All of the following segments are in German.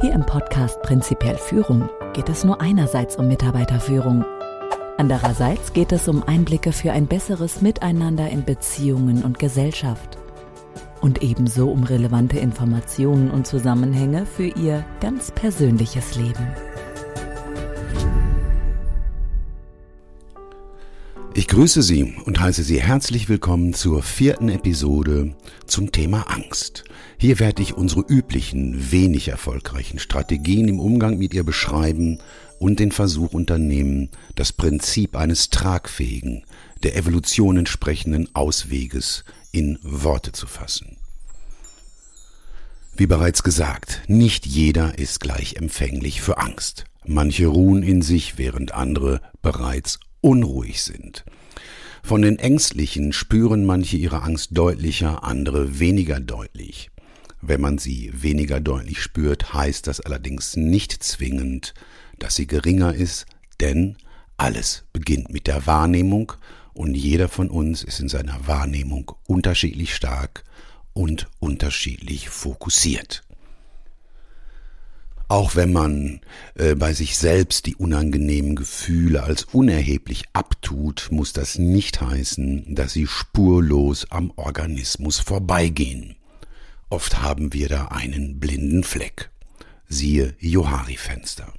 Hier im Podcast Prinzipiell Führung geht es nur einerseits um Mitarbeiterführung. Andererseits geht es um Einblicke für ein besseres Miteinander in Beziehungen und Gesellschaft. Und ebenso um relevante Informationen und Zusammenhänge für Ihr ganz persönliches Leben. Ich grüße Sie und heiße Sie herzlich willkommen zur vierten Episode zum Thema Angst. Hier werde ich unsere üblichen, wenig erfolgreichen Strategien im Umgang mit ihr beschreiben und den Versuch unternehmen, das Prinzip eines tragfähigen, der Evolution entsprechenden Ausweges in Worte zu fassen. Wie bereits gesagt, nicht jeder ist gleich empfänglich für Angst. Manche ruhen in sich, während andere bereits unruhig sind. Von den Ängstlichen spüren manche ihre Angst deutlicher, andere weniger deutlich. Wenn man sie weniger deutlich spürt, heißt das allerdings nicht zwingend, dass sie geringer ist, denn alles beginnt mit der Wahrnehmung und jeder von uns ist in seiner Wahrnehmung unterschiedlich stark und unterschiedlich fokussiert. Auch wenn man äh, bei sich selbst die unangenehmen Gefühle als unerheblich abtut, muss das nicht heißen, dass sie spurlos am Organismus vorbeigehen. Oft haben wir da einen blinden Fleck. Siehe Johari-Fenster.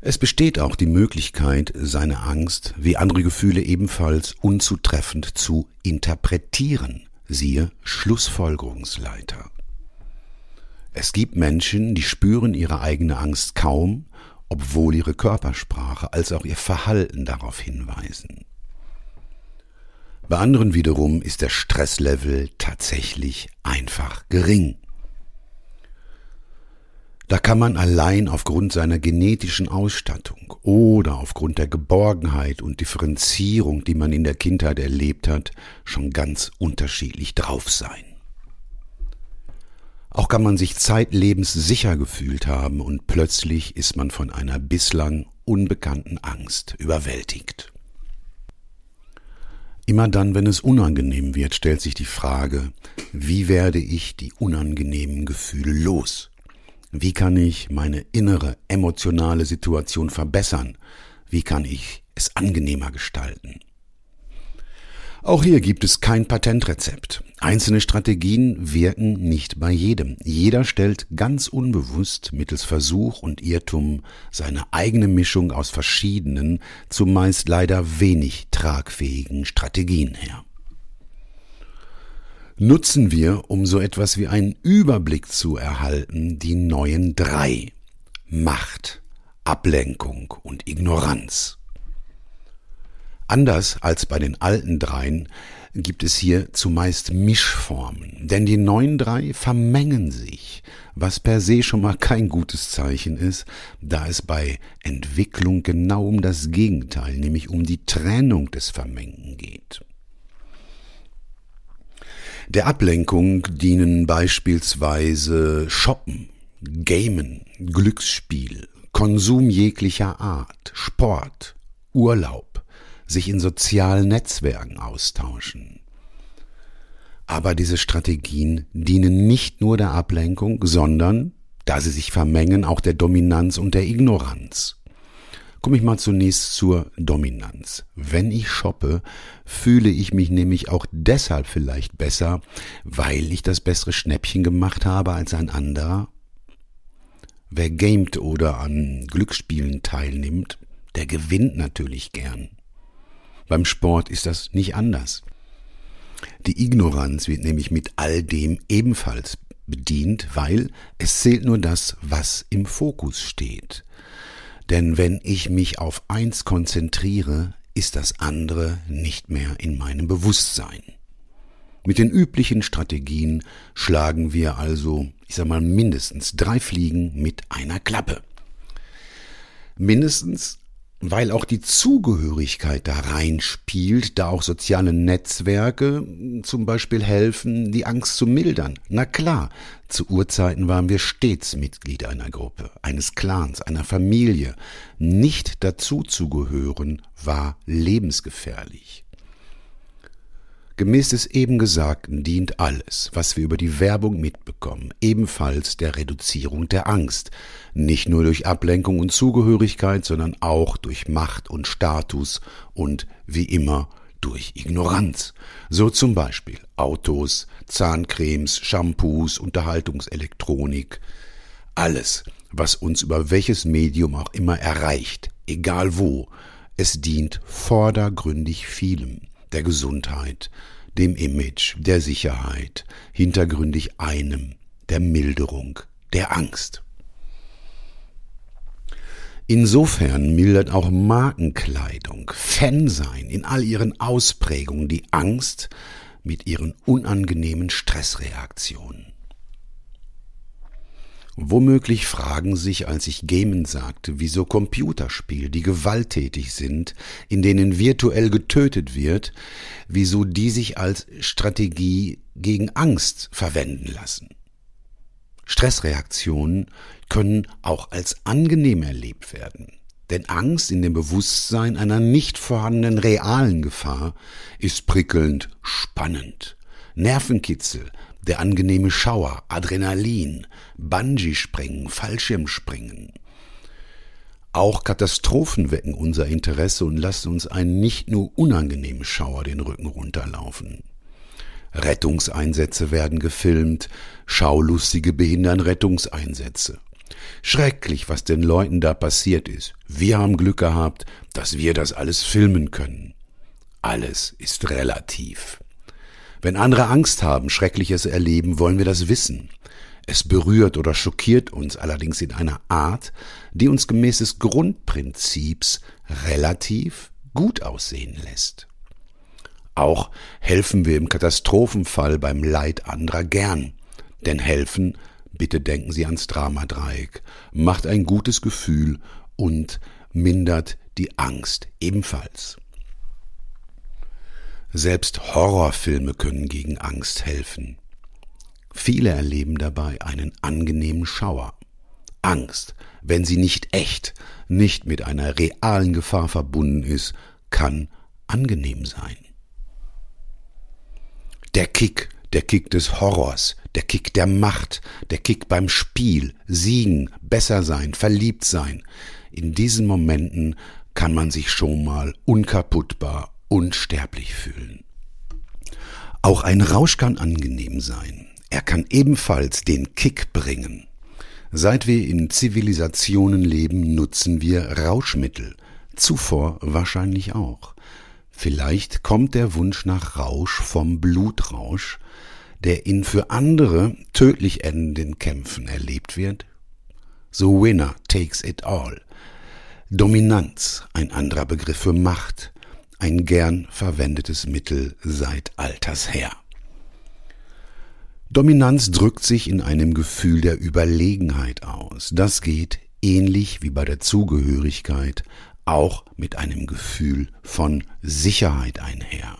Es besteht auch die Möglichkeit, seine Angst wie andere Gefühle ebenfalls unzutreffend zu interpretieren. Siehe Schlussfolgerungsleiter. Es gibt Menschen, die spüren ihre eigene Angst kaum, obwohl ihre Körpersprache als auch ihr Verhalten darauf hinweisen. Bei anderen wiederum ist der Stresslevel tatsächlich einfach gering. Da kann man allein aufgrund seiner genetischen Ausstattung oder aufgrund der Geborgenheit und Differenzierung, die man in der Kindheit erlebt hat, schon ganz unterschiedlich drauf sein. Auch kann man sich zeitlebens sicher gefühlt haben und plötzlich ist man von einer bislang unbekannten Angst überwältigt. Immer dann, wenn es unangenehm wird, stellt sich die Frage, wie werde ich die unangenehmen Gefühle los? Wie kann ich meine innere emotionale Situation verbessern? Wie kann ich es angenehmer gestalten? Auch hier gibt es kein Patentrezept. Einzelne Strategien wirken nicht bei jedem. Jeder stellt ganz unbewusst mittels Versuch und Irrtum seine eigene Mischung aus verschiedenen, zumeist leider wenig tragfähigen Strategien her. Nutzen wir, um so etwas wie einen Überblick zu erhalten, die neuen drei Macht, Ablenkung und Ignoranz. Anders als bei den alten dreien gibt es hier zumeist Mischformen, denn die neuen drei vermengen sich, was per se schon mal kein gutes Zeichen ist, da es bei Entwicklung genau um das Gegenteil, nämlich um die Trennung des Vermengen geht. Der Ablenkung dienen beispielsweise Shoppen, Gamen, Glücksspiel, Konsum jeglicher Art, Sport, Urlaub, sich in sozialen Netzwerken austauschen. Aber diese Strategien dienen nicht nur der Ablenkung, sondern, da sie sich vermengen, auch der Dominanz und der Ignoranz. Komme ich mal zunächst zur Dominanz. Wenn ich shoppe, fühle ich mich nämlich auch deshalb vielleicht besser, weil ich das bessere Schnäppchen gemacht habe als ein anderer. Wer gamet oder an Glücksspielen teilnimmt, der gewinnt natürlich gern. Beim Sport ist das nicht anders. Die Ignoranz wird nämlich mit all dem ebenfalls bedient, weil es zählt nur das, was im Fokus steht. Denn wenn ich mich auf eins konzentriere, ist das andere nicht mehr in meinem Bewusstsein. Mit den üblichen Strategien schlagen wir also, ich sag mal, mindestens drei Fliegen mit einer Klappe. Mindestens weil auch die Zugehörigkeit da reinspielt, da auch soziale Netzwerke zum Beispiel helfen, die Angst zu mildern. Na klar, zu Urzeiten waren wir stets Mitglied einer Gruppe, eines Clans, einer Familie. Nicht dazu zu gehören war lebensgefährlich. Gemäß des eben Gesagten dient alles, was wir über die Werbung mitbekommen, ebenfalls der Reduzierung der Angst, nicht nur durch Ablenkung und Zugehörigkeit, sondern auch durch Macht und Status und wie immer durch Ignoranz. So zum Beispiel Autos, Zahncremes, Shampoos, Unterhaltungselektronik, alles, was uns über welches Medium auch immer erreicht, egal wo, es dient vordergründig vielem der Gesundheit, dem Image, der Sicherheit, hintergründig einem, der Milderung, der Angst. Insofern mildert auch Markenkleidung, Fansein in all ihren Ausprägungen die Angst mit ihren unangenehmen Stressreaktionen. Womöglich fragen sich, als ich Gamen sagte, wieso Computerspiele, die gewalttätig sind, in denen virtuell getötet wird, wieso die sich als Strategie gegen Angst verwenden lassen. Stressreaktionen können auch als angenehm erlebt werden. Denn Angst in dem Bewusstsein einer nicht vorhandenen realen Gefahr ist prickelnd spannend. Nervenkitzel, der angenehme Schauer, Adrenalin, Bungee-Springen, Fallschirmspringen. Auch Katastrophen wecken unser Interesse und lassen uns einen nicht nur unangenehmen Schauer den Rücken runterlaufen. Rettungseinsätze werden gefilmt, Schaulustige behindern Rettungseinsätze. Schrecklich, was den Leuten da passiert ist. Wir haben Glück gehabt, dass wir das alles filmen können. Alles ist relativ. Wenn andere Angst haben, Schreckliches erleben, wollen wir das wissen. Es berührt oder schockiert uns allerdings in einer Art, die uns gemäß des Grundprinzips relativ gut aussehen lässt. Auch helfen wir im Katastrophenfall beim Leid anderer gern. Denn helfen, bitte denken Sie ans Dramadreieck, macht ein gutes Gefühl und mindert die Angst ebenfalls. Selbst Horrorfilme können gegen Angst helfen. Viele erleben dabei einen angenehmen Schauer. Angst, wenn sie nicht echt, nicht mit einer realen Gefahr verbunden ist, kann angenehm sein. Der Kick, der Kick des Horrors, der Kick der Macht, der Kick beim Spiel, siegen, besser sein, verliebt sein. In diesen Momenten kann man sich schon mal unkaputtbar unsterblich fühlen. Auch ein Rausch kann angenehm sein. Er kann ebenfalls den Kick bringen. Seit wir in Zivilisationen leben, nutzen wir Rauschmittel. Zuvor wahrscheinlich auch. Vielleicht kommt der Wunsch nach Rausch vom Blutrausch, der in für andere tödlich endenden Kämpfen erlebt wird. The winner takes it all. Dominanz, ein anderer Begriff für Macht, ein gern verwendetes Mittel seit alters her. Dominanz drückt sich in einem Gefühl der Überlegenheit aus. Das geht, ähnlich wie bei der Zugehörigkeit, auch mit einem Gefühl von Sicherheit einher.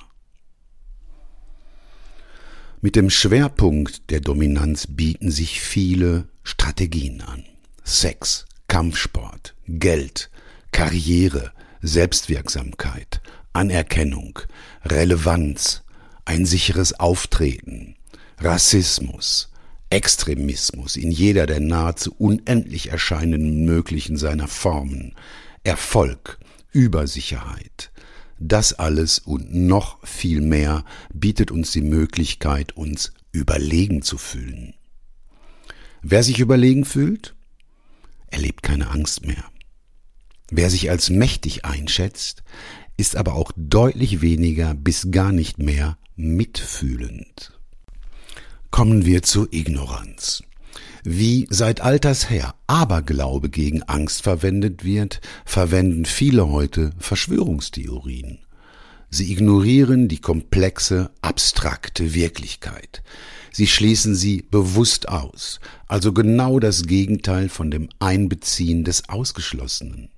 Mit dem Schwerpunkt der Dominanz bieten sich viele Strategien an. Sex, Kampfsport, Geld, Karriere, Selbstwirksamkeit, Anerkennung, Relevanz, ein sicheres Auftreten, Rassismus, Extremismus in jeder der nahezu unendlich erscheinenden möglichen seiner Formen, Erfolg, Übersicherheit, das alles und noch viel mehr bietet uns die Möglichkeit, uns überlegen zu fühlen. Wer sich überlegen fühlt, erlebt keine Angst mehr. Wer sich als mächtig einschätzt, ist aber auch deutlich weniger bis gar nicht mehr mitfühlend. Kommen wir zur Ignoranz. Wie seit alters her Aberglaube gegen Angst verwendet wird, verwenden viele heute Verschwörungstheorien. Sie ignorieren die komplexe, abstrakte Wirklichkeit. Sie schließen sie bewusst aus, also genau das Gegenteil von dem Einbeziehen des Ausgeschlossenen.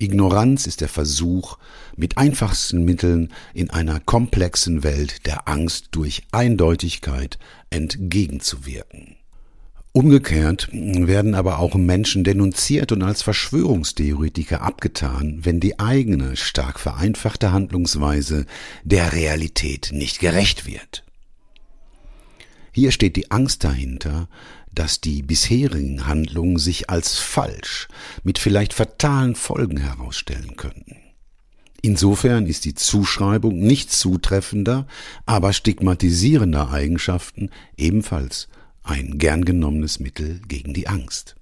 Ignoranz ist der Versuch, mit einfachsten Mitteln in einer komplexen Welt der Angst durch Eindeutigkeit entgegenzuwirken. Umgekehrt werden aber auch Menschen denunziert und als Verschwörungstheoretiker abgetan, wenn die eigene, stark vereinfachte Handlungsweise der Realität nicht gerecht wird. Hier steht die Angst dahinter, dass die bisherigen Handlungen sich als falsch mit vielleicht fatalen Folgen herausstellen könnten. Insofern ist die Zuschreibung nicht zutreffender, aber stigmatisierender Eigenschaften ebenfalls ein gern genommenes Mittel gegen die Angst.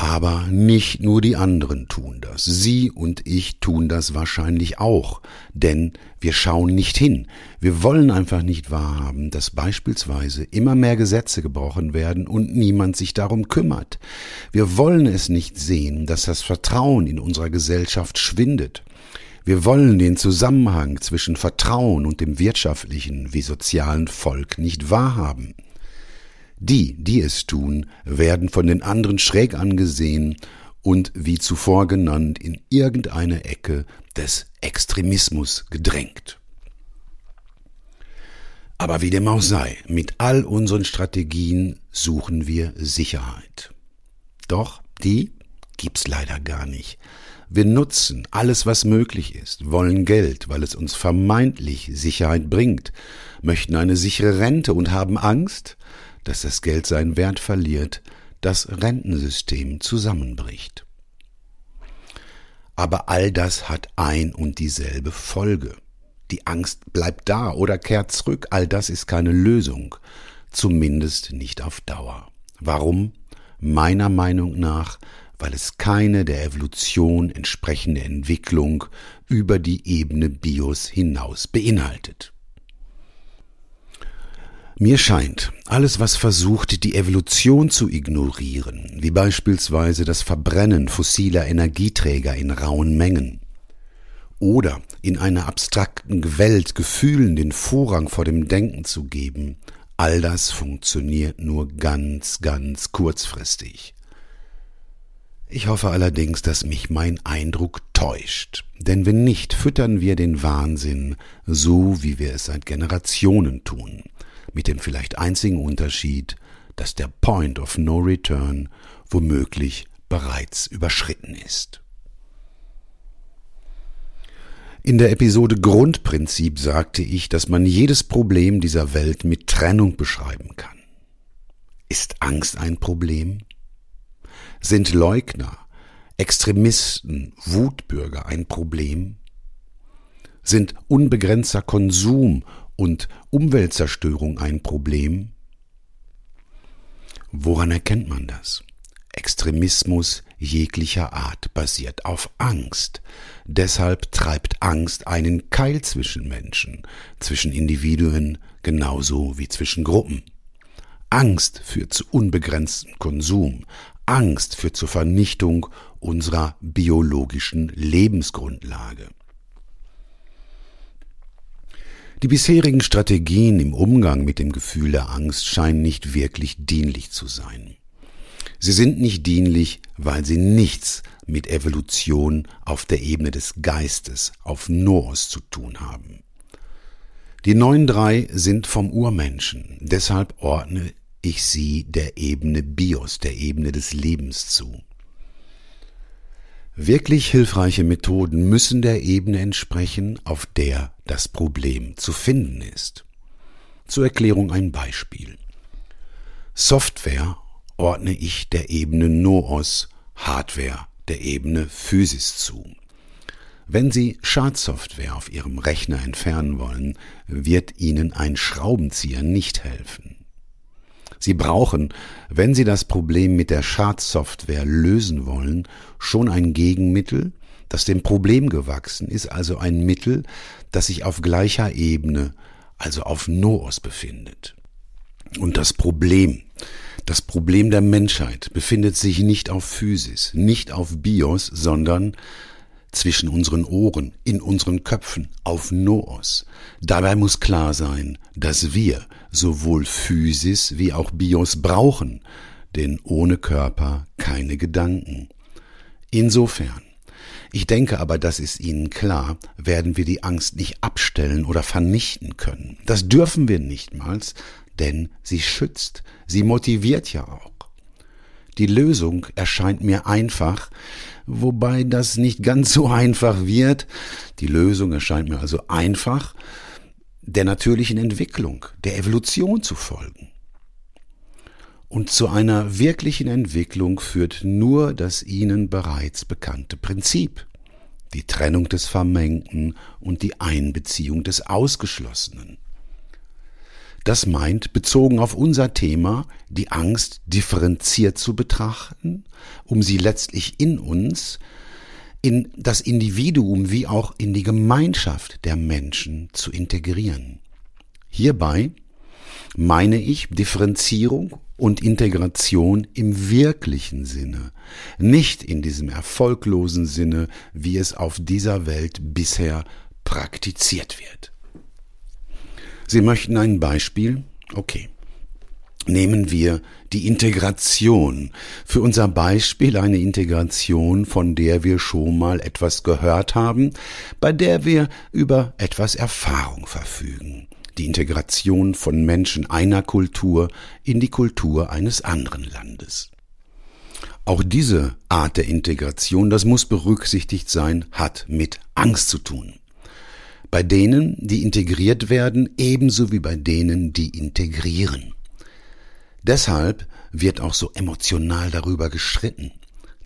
Aber nicht nur die anderen tun das. Sie und ich tun das wahrscheinlich auch, denn wir schauen nicht hin. Wir wollen einfach nicht wahrhaben, dass beispielsweise immer mehr Gesetze gebrochen werden und niemand sich darum kümmert. Wir wollen es nicht sehen, dass das Vertrauen in unserer Gesellschaft schwindet. Wir wollen den Zusammenhang zwischen Vertrauen und dem wirtschaftlichen wie sozialen Volk nicht wahrhaben. Die, die es tun, werden von den anderen schräg angesehen und wie zuvor genannt in irgendeine Ecke des Extremismus gedrängt. Aber wie dem auch sei, mit all unseren Strategien suchen wir Sicherheit. Doch die gibt's leider gar nicht. Wir nutzen alles, was möglich ist, wollen Geld, weil es uns vermeintlich Sicherheit bringt, möchten eine sichere Rente und haben Angst, dass das Geld seinen Wert verliert, das Rentensystem zusammenbricht. Aber all das hat ein und dieselbe Folge. Die Angst bleibt da oder kehrt zurück, all das ist keine Lösung, zumindest nicht auf Dauer. Warum? Meiner Meinung nach, weil es keine der Evolution entsprechende Entwicklung über die Ebene Bios hinaus beinhaltet. Mir scheint, alles was versucht, die Evolution zu ignorieren, wie beispielsweise das Verbrennen fossiler Energieträger in rauen Mengen, oder in einer abstrakten Welt Gefühlen den Vorrang vor dem Denken zu geben, all das funktioniert nur ganz, ganz kurzfristig. Ich hoffe allerdings, dass mich mein Eindruck täuscht, denn wenn nicht, füttern wir den Wahnsinn, so wie wir es seit Generationen tun, mit dem vielleicht einzigen Unterschied, dass der Point of No Return womöglich bereits überschritten ist. In der Episode Grundprinzip sagte ich, dass man jedes Problem dieser Welt mit Trennung beschreiben kann. Ist Angst ein Problem? Sind Leugner, Extremisten, Wutbürger ein Problem? Sind unbegrenzter Konsum und Umweltzerstörung ein Problem? Woran erkennt man das? Extremismus jeglicher Art basiert auf Angst. Deshalb treibt Angst einen Keil zwischen Menschen, zwischen Individuen genauso wie zwischen Gruppen. Angst führt zu unbegrenztem Konsum. Angst führt zur Vernichtung unserer biologischen Lebensgrundlage. Die bisherigen Strategien im Umgang mit dem Gefühl der Angst scheinen nicht wirklich dienlich zu sein. Sie sind nicht dienlich, weil sie nichts mit Evolution auf der Ebene des Geistes, auf Noos zu tun haben. Die neuen drei sind vom Urmenschen, deshalb ordne ich sie der Ebene Bios, der Ebene des Lebens zu. Wirklich hilfreiche Methoden müssen der Ebene entsprechen, auf der das Problem zu finden ist. Zur Erklärung ein Beispiel. Software ordne ich der Ebene Noos, Hardware der Ebene Physis zu. Wenn Sie Schadsoftware auf Ihrem Rechner entfernen wollen, wird Ihnen ein Schraubenzieher nicht helfen. Sie brauchen, wenn Sie das Problem mit der Schadsoftware lösen wollen, schon ein Gegenmittel, das dem Problem gewachsen ist, also ein Mittel, das sich auf gleicher Ebene, also auf Noos befindet. Und das Problem, das Problem der Menschheit befindet sich nicht auf Physis, nicht auf Bios, sondern zwischen unseren Ohren, in unseren Köpfen, auf Noos. Dabei muss klar sein, dass wir sowohl Physis wie auch Bios brauchen, denn ohne Körper keine Gedanken. Insofern Ich denke aber, das ist Ihnen klar, werden wir die Angst nicht abstellen oder vernichten können. Das dürfen wir nichtmals, denn sie schützt, sie motiviert ja auch. Die Lösung erscheint mir einfach, wobei das nicht ganz so einfach wird. Die Lösung erscheint mir also einfach, der natürlichen Entwicklung, der Evolution zu folgen. Und zu einer wirklichen Entwicklung führt nur das Ihnen bereits bekannte Prinzip, die Trennung des Vermengten und die Einbeziehung des Ausgeschlossenen. Das meint, bezogen auf unser Thema, die Angst differenziert zu betrachten, um sie letztlich in uns, in das Individuum wie auch in die Gemeinschaft der Menschen zu integrieren. Hierbei meine ich Differenzierung und Integration im wirklichen Sinne, nicht in diesem erfolglosen Sinne, wie es auf dieser Welt bisher praktiziert wird. Sie möchten ein Beispiel? Okay. Nehmen wir die Integration. Für unser Beispiel eine Integration, von der wir schon mal etwas gehört haben, bei der wir über etwas Erfahrung verfügen. Die Integration von Menschen einer Kultur in die Kultur eines anderen Landes. Auch diese Art der Integration, das muss berücksichtigt sein, hat mit Angst zu tun bei denen, die integriert werden, ebenso wie bei denen, die integrieren. Deshalb wird auch so emotional darüber gestritten.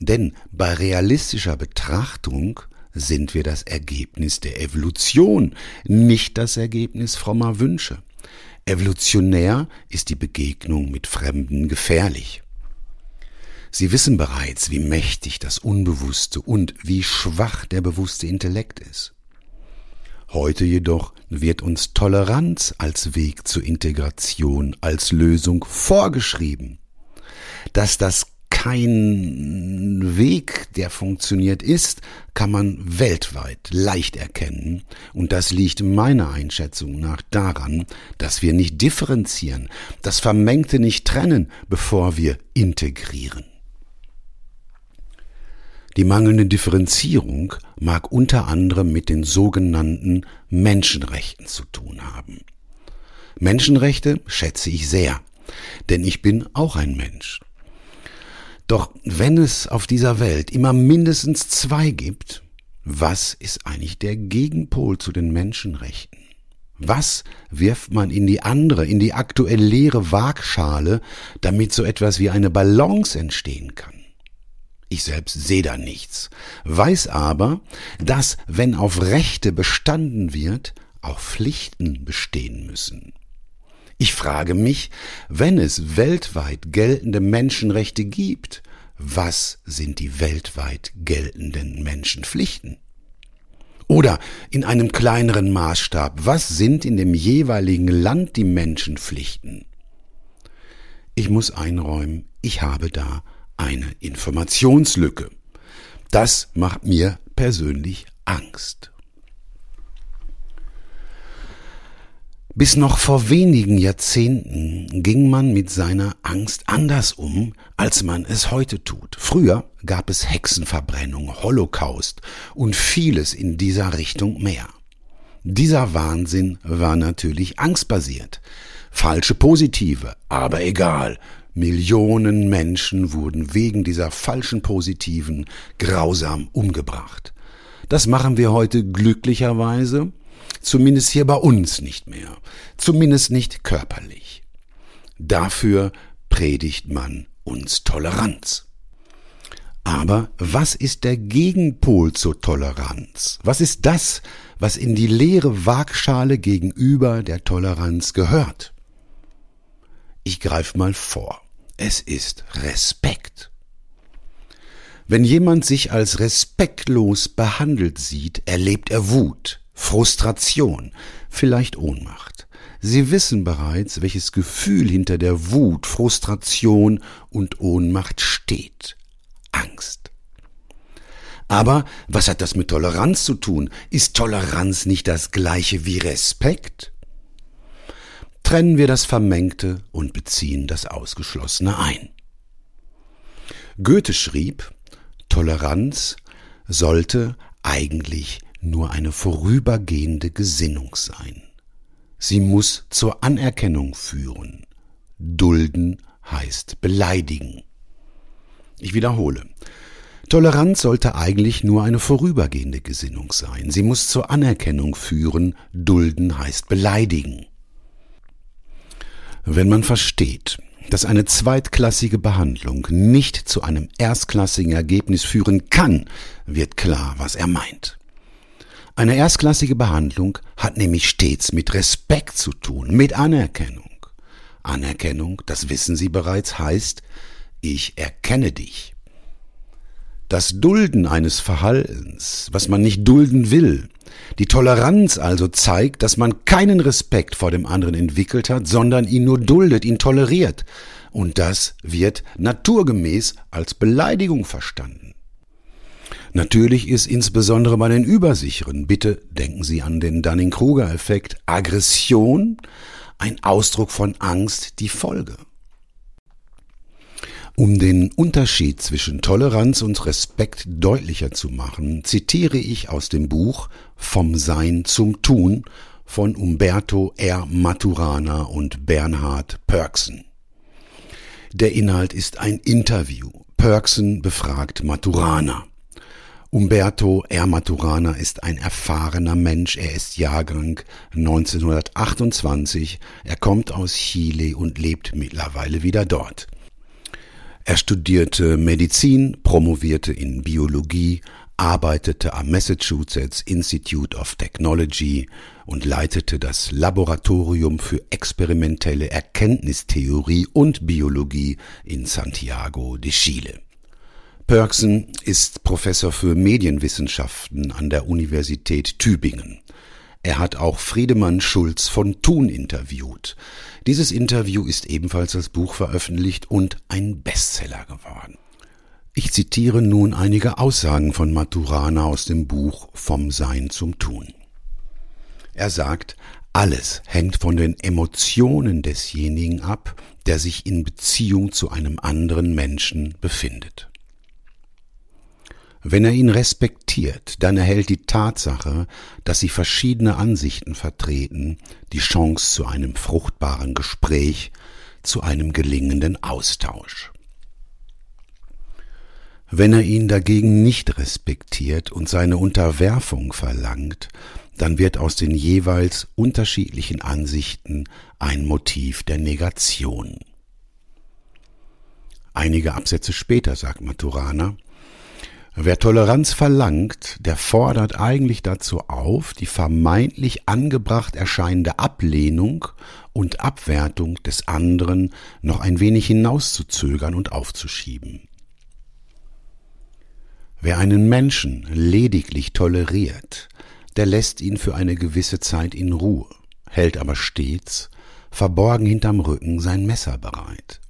Denn bei realistischer Betrachtung sind wir das Ergebnis der Evolution, nicht das Ergebnis frommer Wünsche. Evolutionär ist die Begegnung mit Fremden gefährlich. Sie wissen bereits, wie mächtig das Unbewusste und wie schwach der bewusste Intellekt ist. Heute jedoch wird uns Toleranz als Weg zur Integration, als Lösung vorgeschrieben. Dass das kein Weg, der funktioniert ist, kann man weltweit leicht erkennen. Und das liegt meiner Einschätzung nach daran, dass wir nicht differenzieren, das Vermengte nicht trennen, bevor wir integrieren. Die mangelnde Differenzierung mag unter anderem mit den sogenannten Menschenrechten zu tun haben. Menschenrechte schätze ich sehr, denn ich bin auch ein Mensch. Doch wenn es auf dieser Welt immer mindestens zwei gibt, was ist eigentlich der Gegenpol zu den Menschenrechten? Was wirft man in die andere, in die aktuell leere Waagschale, damit so etwas wie eine Balance entstehen kann? Ich selbst sehe da nichts, weiß aber, dass, wenn auf Rechte bestanden wird, auch Pflichten bestehen müssen. Ich frage mich, wenn es weltweit geltende Menschenrechte gibt, was sind die weltweit geltenden Menschenpflichten? Oder in einem kleineren Maßstab, was sind in dem jeweiligen Land die Menschenpflichten? Ich muss einräumen, ich habe da eine Informationslücke. Das macht mir persönlich Angst. Bis noch vor wenigen Jahrzehnten ging man mit seiner Angst anders um, als man es heute tut. Früher gab es Hexenverbrennung, Holocaust und vieles in dieser Richtung mehr. Dieser Wahnsinn war natürlich angstbasiert. Falsche Positive, aber egal, Millionen Menschen wurden wegen dieser falschen Positiven grausam umgebracht. Das machen wir heute glücklicherweise, zumindest hier bei uns nicht mehr, zumindest nicht körperlich. Dafür predigt man uns Toleranz. Aber was ist der Gegenpol zur Toleranz? Was ist das, was in die leere Waagschale gegenüber der Toleranz gehört? Ich greife mal vor. Es ist Respekt. Wenn jemand sich als respektlos behandelt sieht, erlebt er Wut, Frustration, vielleicht Ohnmacht. Sie wissen bereits, welches Gefühl hinter der Wut, Frustration und Ohnmacht steht. Angst. Aber was hat das mit Toleranz zu tun? Ist Toleranz nicht das gleiche wie Respekt? Trennen wir das Vermengte und beziehen das Ausgeschlossene ein. Goethe schrieb, Toleranz sollte eigentlich nur eine vorübergehende Gesinnung sein. Sie muss zur Anerkennung führen. Dulden heißt beleidigen. Ich wiederhole. Toleranz sollte eigentlich nur eine vorübergehende Gesinnung sein. Sie muss zur Anerkennung führen. Dulden heißt beleidigen. Wenn man versteht, dass eine zweitklassige Behandlung nicht zu einem erstklassigen Ergebnis führen kann, wird klar, was er meint. Eine erstklassige Behandlung hat nämlich stets mit Respekt zu tun, mit Anerkennung. Anerkennung, das wissen Sie bereits, heißt, ich erkenne dich. Das Dulden eines Verhaltens, was man nicht dulden will, die Toleranz also zeigt, dass man keinen Respekt vor dem anderen entwickelt hat, sondern ihn nur duldet, ihn toleriert. Und das wird naturgemäß als Beleidigung verstanden. Natürlich ist insbesondere bei den Übersicheren, bitte denken Sie an den Dunning-Kruger-Effekt, Aggression ein Ausdruck von Angst die Folge. Um den Unterschied zwischen Toleranz und Respekt deutlicher zu machen, zitiere ich aus dem Buch Vom Sein zum Tun von Umberto R. Maturana und Bernhard Pörksen. Der Inhalt ist ein Interview. Pörksen befragt Maturana. Umberto R. Maturana ist ein erfahrener Mensch. Er ist Jahrgang 1928. Er kommt aus Chile und lebt mittlerweile wieder dort. Er studierte Medizin, promovierte in Biologie, arbeitete am Massachusetts Institute of Technology und leitete das Laboratorium für experimentelle Erkenntnistheorie und Biologie in Santiago de Chile. Pörksen ist Professor für Medienwissenschaften an der Universität Tübingen. Er hat auch Friedemann Schulz von Thun interviewt. Dieses Interview ist ebenfalls als Buch veröffentlicht und ein Bestseller geworden. Ich zitiere nun einige Aussagen von Maturana aus dem Buch Vom Sein zum Tun. Er sagt, alles hängt von den Emotionen desjenigen ab, der sich in Beziehung zu einem anderen Menschen befindet. Wenn er ihn respektiert, dann erhält die Tatsache, dass sie verschiedene Ansichten vertreten, die Chance zu einem fruchtbaren Gespräch, zu einem gelingenden Austausch. Wenn er ihn dagegen nicht respektiert und seine Unterwerfung verlangt, dann wird aus den jeweils unterschiedlichen Ansichten ein Motiv der Negation. Einige Absätze später sagt Maturana, Wer Toleranz verlangt, der fordert eigentlich dazu auf, die vermeintlich angebracht erscheinende Ablehnung und Abwertung des anderen noch ein wenig hinauszuzögern und aufzuschieben. Wer einen Menschen lediglich toleriert, der lässt ihn für eine gewisse Zeit in Ruhe, hält aber stets, verborgen hinterm Rücken, sein Messer bereit.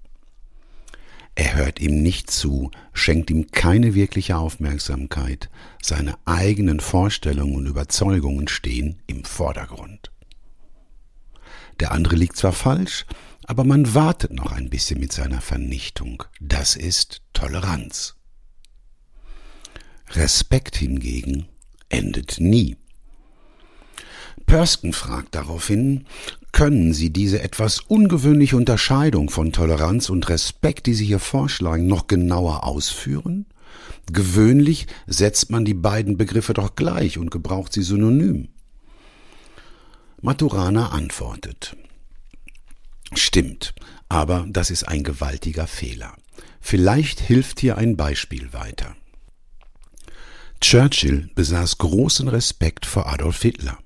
Er hört ihm nicht zu, schenkt ihm keine wirkliche Aufmerksamkeit, seine eigenen Vorstellungen und Überzeugungen stehen im Vordergrund. Der andere liegt zwar falsch, aber man wartet noch ein bisschen mit seiner Vernichtung. Das ist Toleranz. Respekt hingegen endet nie. Persken fragt daraufhin, können Sie diese etwas ungewöhnliche Unterscheidung von Toleranz und Respekt, die Sie hier vorschlagen, noch genauer ausführen? Gewöhnlich setzt man die beiden Begriffe doch gleich und gebraucht sie synonym. Maturana antwortet. Stimmt, aber das ist ein gewaltiger Fehler. Vielleicht hilft hier ein Beispiel weiter. Churchill besaß großen Respekt vor Adolf Hitler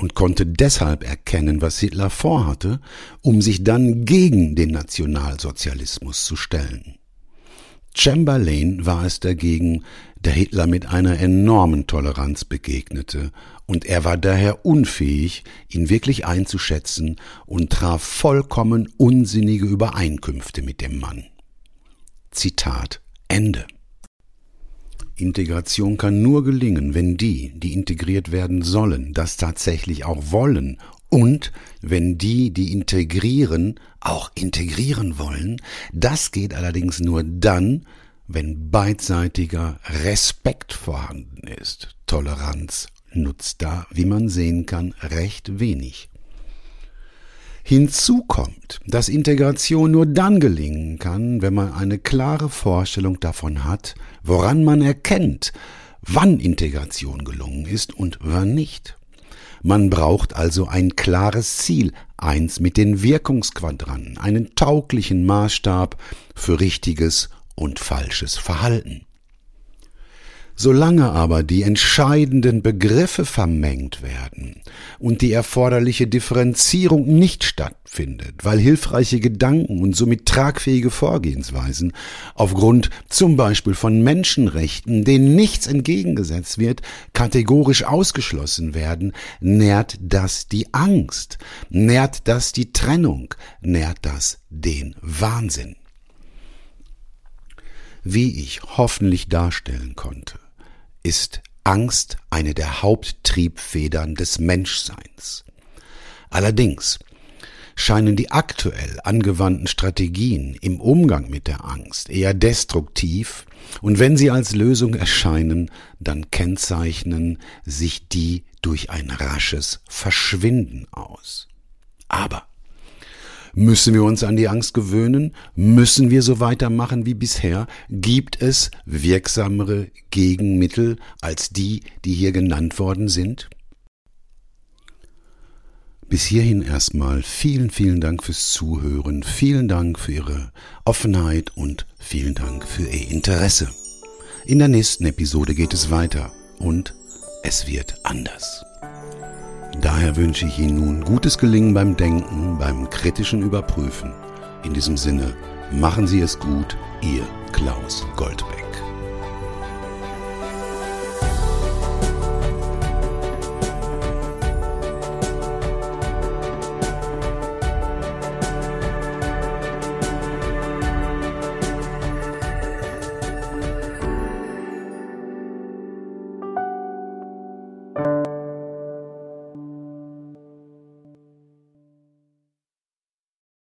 und konnte deshalb erkennen, was Hitler vorhatte, um sich dann gegen den Nationalsozialismus zu stellen. Chamberlain war es dagegen, der Hitler mit einer enormen Toleranz begegnete, und er war daher unfähig, ihn wirklich einzuschätzen und traf vollkommen unsinnige Übereinkünfte mit dem Mann. Zitat Ende. Integration kann nur gelingen, wenn die, die integriert werden sollen, das tatsächlich auch wollen und wenn die, die integrieren, auch integrieren wollen. Das geht allerdings nur dann, wenn beidseitiger Respekt vorhanden ist. Toleranz nutzt da, wie man sehen kann, recht wenig. Hinzu kommt, dass Integration nur dann gelingen kann, wenn man eine klare Vorstellung davon hat, woran man erkennt, wann Integration gelungen ist und wann nicht. Man braucht also ein klares Ziel, eins mit den Wirkungsquadranten, einen tauglichen Maßstab für richtiges und falsches Verhalten. Solange aber die entscheidenden Begriffe vermengt werden und die erforderliche Differenzierung nicht stattfindet, weil hilfreiche Gedanken und somit tragfähige Vorgehensweisen aufgrund zum Beispiel von Menschenrechten, denen nichts entgegengesetzt wird, kategorisch ausgeschlossen werden, nährt das die Angst, nährt das die Trennung, nährt das den Wahnsinn. Wie ich hoffentlich darstellen konnte, ist Angst eine der Haupttriebfedern des Menschseins. Allerdings scheinen die aktuell angewandten Strategien im Umgang mit der Angst eher destruktiv, und wenn sie als Lösung erscheinen, dann kennzeichnen sich die durch ein rasches Verschwinden aus. Aber Müssen wir uns an die Angst gewöhnen? Müssen wir so weitermachen wie bisher? Gibt es wirksamere Gegenmittel als die, die hier genannt worden sind? Bis hierhin erstmal vielen, vielen Dank fürs Zuhören, vielen Dank für Ihre Offenheit und vielen Dank für Ihr Interesse. In der nächsten Episode geht es weiter und es wird anders. Daher wünsche ich Ihnen nun gutes Gelingen beim Denken, beim kritischen Überprüfen. In diesem Sinne, machen Sie es gut, Ihr Klaus Goldbeck.